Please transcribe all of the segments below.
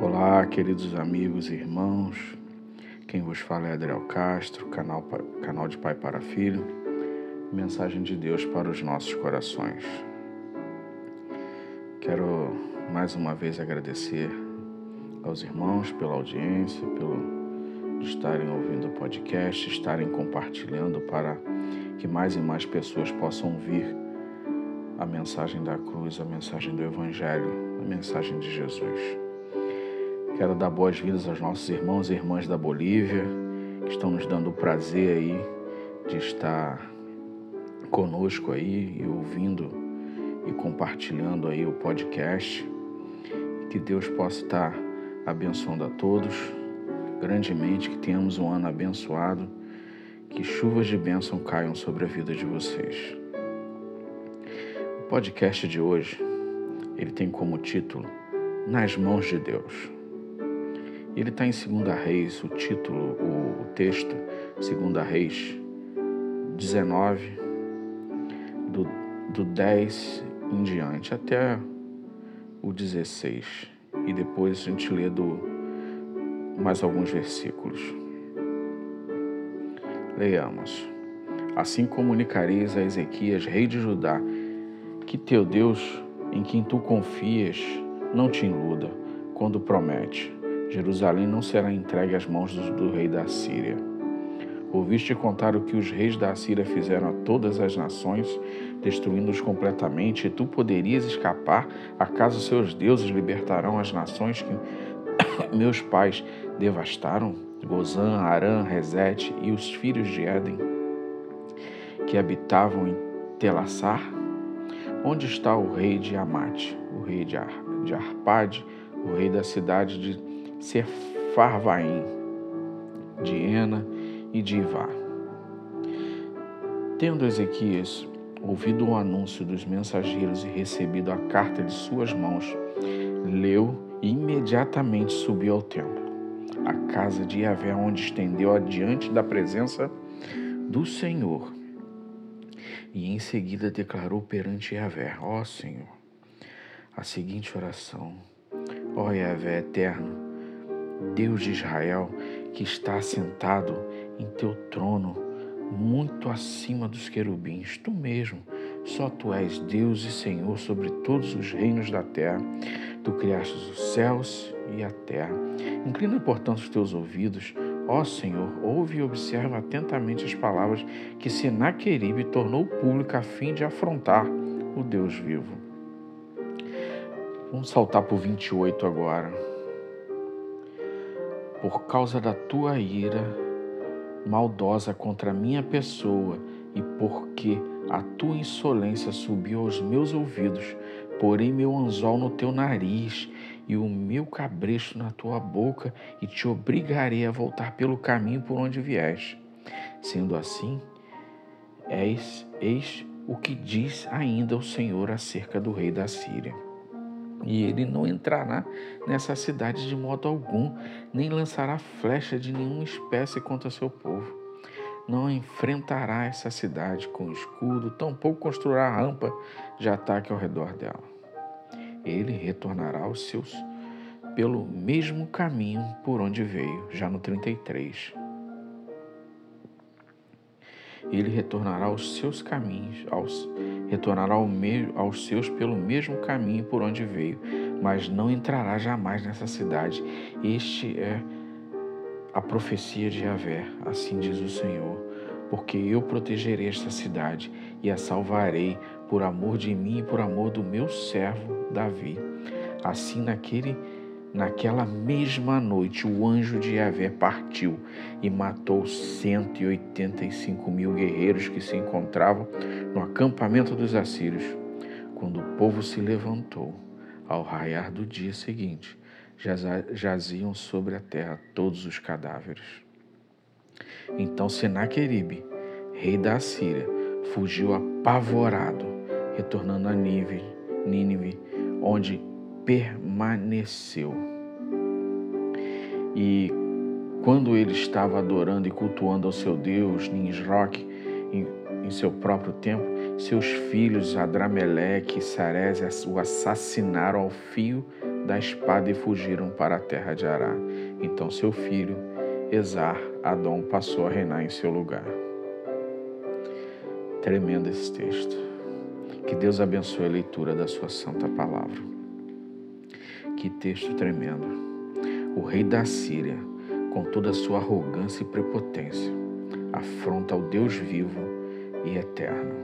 Olá, queridos amigos e irmãos. Quem vos fala é Adriel Castro, canal, canal de Pai para Filho. Mensagem de Deus para os nossos corações. Quero mais uma vez agradecer aos irmãos pela audiência, pelo estarem ouvindo o podcast, estarem compartilhando para que mais e mais pessoas possam ouvir a mensagem da cruz, a mensagem do Evangelho, a mensagem de Jesus. Quero dar boas-vindas aos nossos irmãos e irmãs da Bolívia, que estão nos dando o prazer aí de estar conosco aí e ouvindo e compartilhando aí o podcast. Que Deus possa estar abençoando a todos grandemente, que tenhamos um ano abençoado, que chuvas de bênção caiam sobre a vida de vocês. O podcast de hoje, ele tem como título Nas mãos de Deus. Ele está em 2 Reis, o título, o, texto, 2 Reis 19, do, do 10 em diante, até o 16. E depois a gente lê do mais alguns versículos. Leiamos. Assim comunicareis a Ezequias, rei de Judá, que teu Deus, em quem tu confias, não te iluda, quando promete: Jerusalém não será entregue às mãos do, rei da Síria. Ouviste contar o que os reis da Síria fizeram a todas as nações, destruindo-os completamente, e tu poderias escapar, acaso seus deuses libertarão as nações que meus pais devastaram Gozã, Arã, Rezete e os filhos de Éden, que habitavam em Telassar? Onde está o rei de Amate, o rei de, Ar, de Arpade, o rei da cidade de Sefarvaim, de Ena e de Ivá? Tendo Ezequias ouvido o anúncio dos mensageiros e recebido a carta de suas mãos, leu e imediatamente subiu ao templo, à casa de Yahvé, onde estendeu adiante da presença do Senhor. E em seguida declarou perante Yahvé: Ó Senhor, a seguinte oração: Ó Yahvé eterno, Deus de Israel, que está assentado em teu trono, muito acima dos querubins, tu mesmo, só tu és Deus e Senhor sobre todos os reinos da terra. Tu criaste os céus e a terra. Inclina, portanto, os teus ouvidos, ó Senhor, ouve e observa atentamente as palavras que Senaqueribe tornou pública a fim de afrontar o Deus vivo. Vamos saltar para o 28 agora. Por causa da tua ira maldosa contra a minha pessoa e porque a tua insolência subiu aos meus ouvidos, porém meu anzol no teu nariz e o meu cabresto na tua boca, e te obrigarei a voltar pelo caminho por onde vieste. Sendo assim, eis, eis o que diz ainda o Senhor acerca do rei da Síria. E ele não entrará nessa cidade de modo algum, nem lançará flecha de nenhuma espécie contra seu povo não enfrentará essa cidade com escudo, tampouco construirá rampa de ataque ao redor dela. Ele retornará aos seus pelo mesmo caminho por onde veio, já no 33. Ele retornará aos seus caminhos, aos, retornará ao me, aos seus pelo mesmo caminho por onde veio, mas não entrará jamais nessa cidade. Este é a profecia de Javé, assim diz o Senhor, porque eu protegerei esta cidade e a salvarei por amor de mim e por amor do meu servo Davi. Assim naquele naquela mesma noite o anjo de Javé partiu e matou 185 mil guerreiros que se encontravam no acampamento dos assírios. Quando o povo se levantou, ao raiar do dia seguinte, jaziam sobre a terra todos os cadáveres. Então Senaqueribe, rei da Assíria, fugiu apavorado, retornando a Nínive onde permaneceu. E quando ele estava adorando e cultuando ao seu Deus, Nisroch, em, em seu próprio tempo, seus filhos Adrameleque e Sarés o assassinaram ao fio da espada e fugiram para a terra de Ará. Então seu filho, Esar, Adão, passou a reinar em seu lugar. Tremendo esse texto. Que Deus abençoe a leitura da sua santa palavra. Que texto tremendo. O rei da Síria, com toda a sua arrogância e prepotência, afronta o Deus vivo e eterno.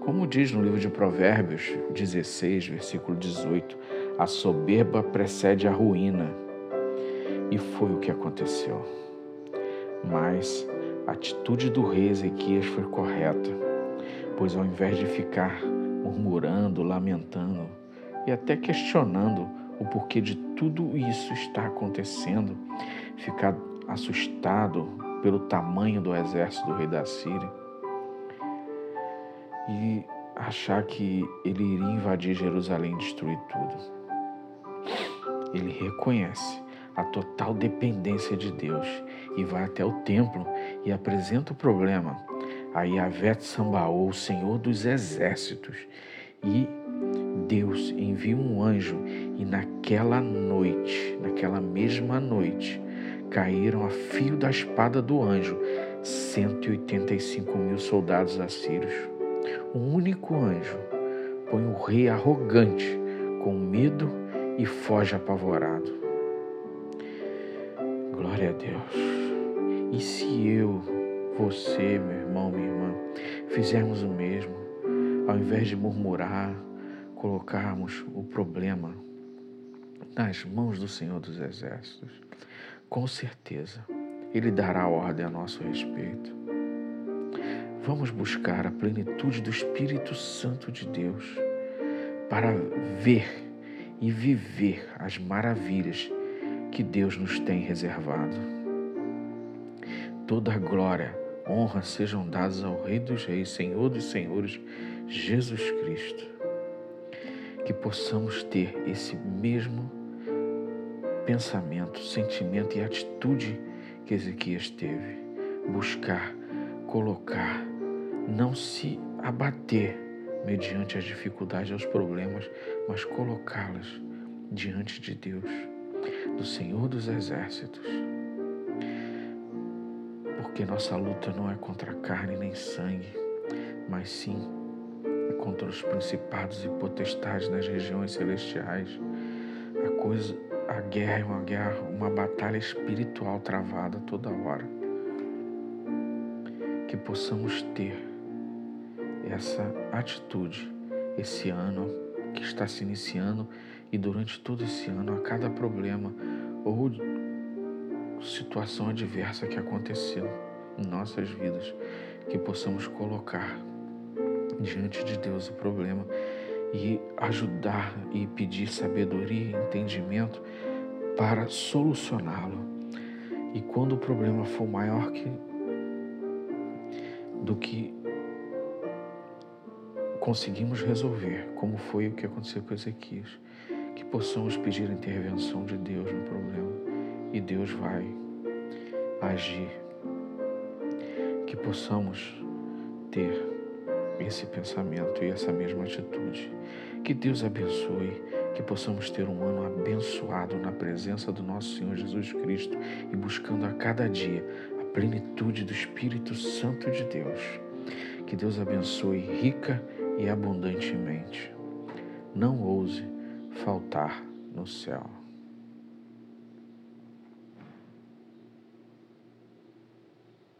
Como diz no livro de Provérbios 16, versículo 18, a soberba precede a ruína. E foi o que aconteceu. Mas a atitude do rei Ezequias foi correta, pois ao invés de ficar murmurando, lamentando e até questionando o porquê de tudo isso está acontecendo, ficar assustado pelo tamanho do exército do rei da Síria e achar que ele iria invadir Jerusalém e destruir tudo. Ele reconhece a total dependência de Deus e vai até o templo e apresenta o problema a Yahvé Sambaô, o Senhor dos Exércitos. E Deus envia um anjo e naquela noite, naquela mesma noite, caíram a fio da espada do anjo 185 mil soldados assírios. Um único anjo põe o rei arrogante, com medo e foge apavorado. Glória a Deus. E se eu, você, meu irmão, minha irmã, fizermos o mesmo, ao invés de murmurar, colocarmos o problema nas mãos do Senhor dos Exércitos, com certeza Ele dará ordem a nosso respeito. Vamos buscar a plenitude do Espírito Santo de Deus para ver e viver as maravilhas que Deus nos tem reservado. Toda glória, honra sejam dadas ao Rei dos Reis, Senhor dos Senhores, Jesus Cristo. Que possamos ter esse mesmo pensamento, sentimento e atitude que Ezequias teve. Buscar, colocar, não se abater mediante as dificuldades e os problemas, mas colocá-las diante de Deus, do Senhor dos Exércitos. Porque nossa luta não é contra carne nem sangue, mas sim contra os principados e potestades nas regiões celestiais. A coisa, a guerra é uma guerra, uma batalha espiritual travada toda hora. Que possamos ter essa atitude esse ano que está se iniciando e durante todo esse ano, a cada problema ou situação adversa que aconteceu em nossas vidas, que possamos colocar diante de Deus o problema e ajudar e pedir sabedoria e entendimento para solucioná-lo. E quando o problema for maior que do que conseguimos resolver, como foi o que aconteceu com Ezequias, que possamos pedir a intervenção de Deus no problema e Deus vai agir. Que possamos ter esse pensamento e essa mesma atitude. Que Deus abençoe, que possamos ter um ano abençoado na presença do nosso Senhor Jesus Cristo e buscando a cada dia a plenitude do Espírito Santo de Deus. Que Deus abençoe rica e abundantemente. Não ouse faltar no céu.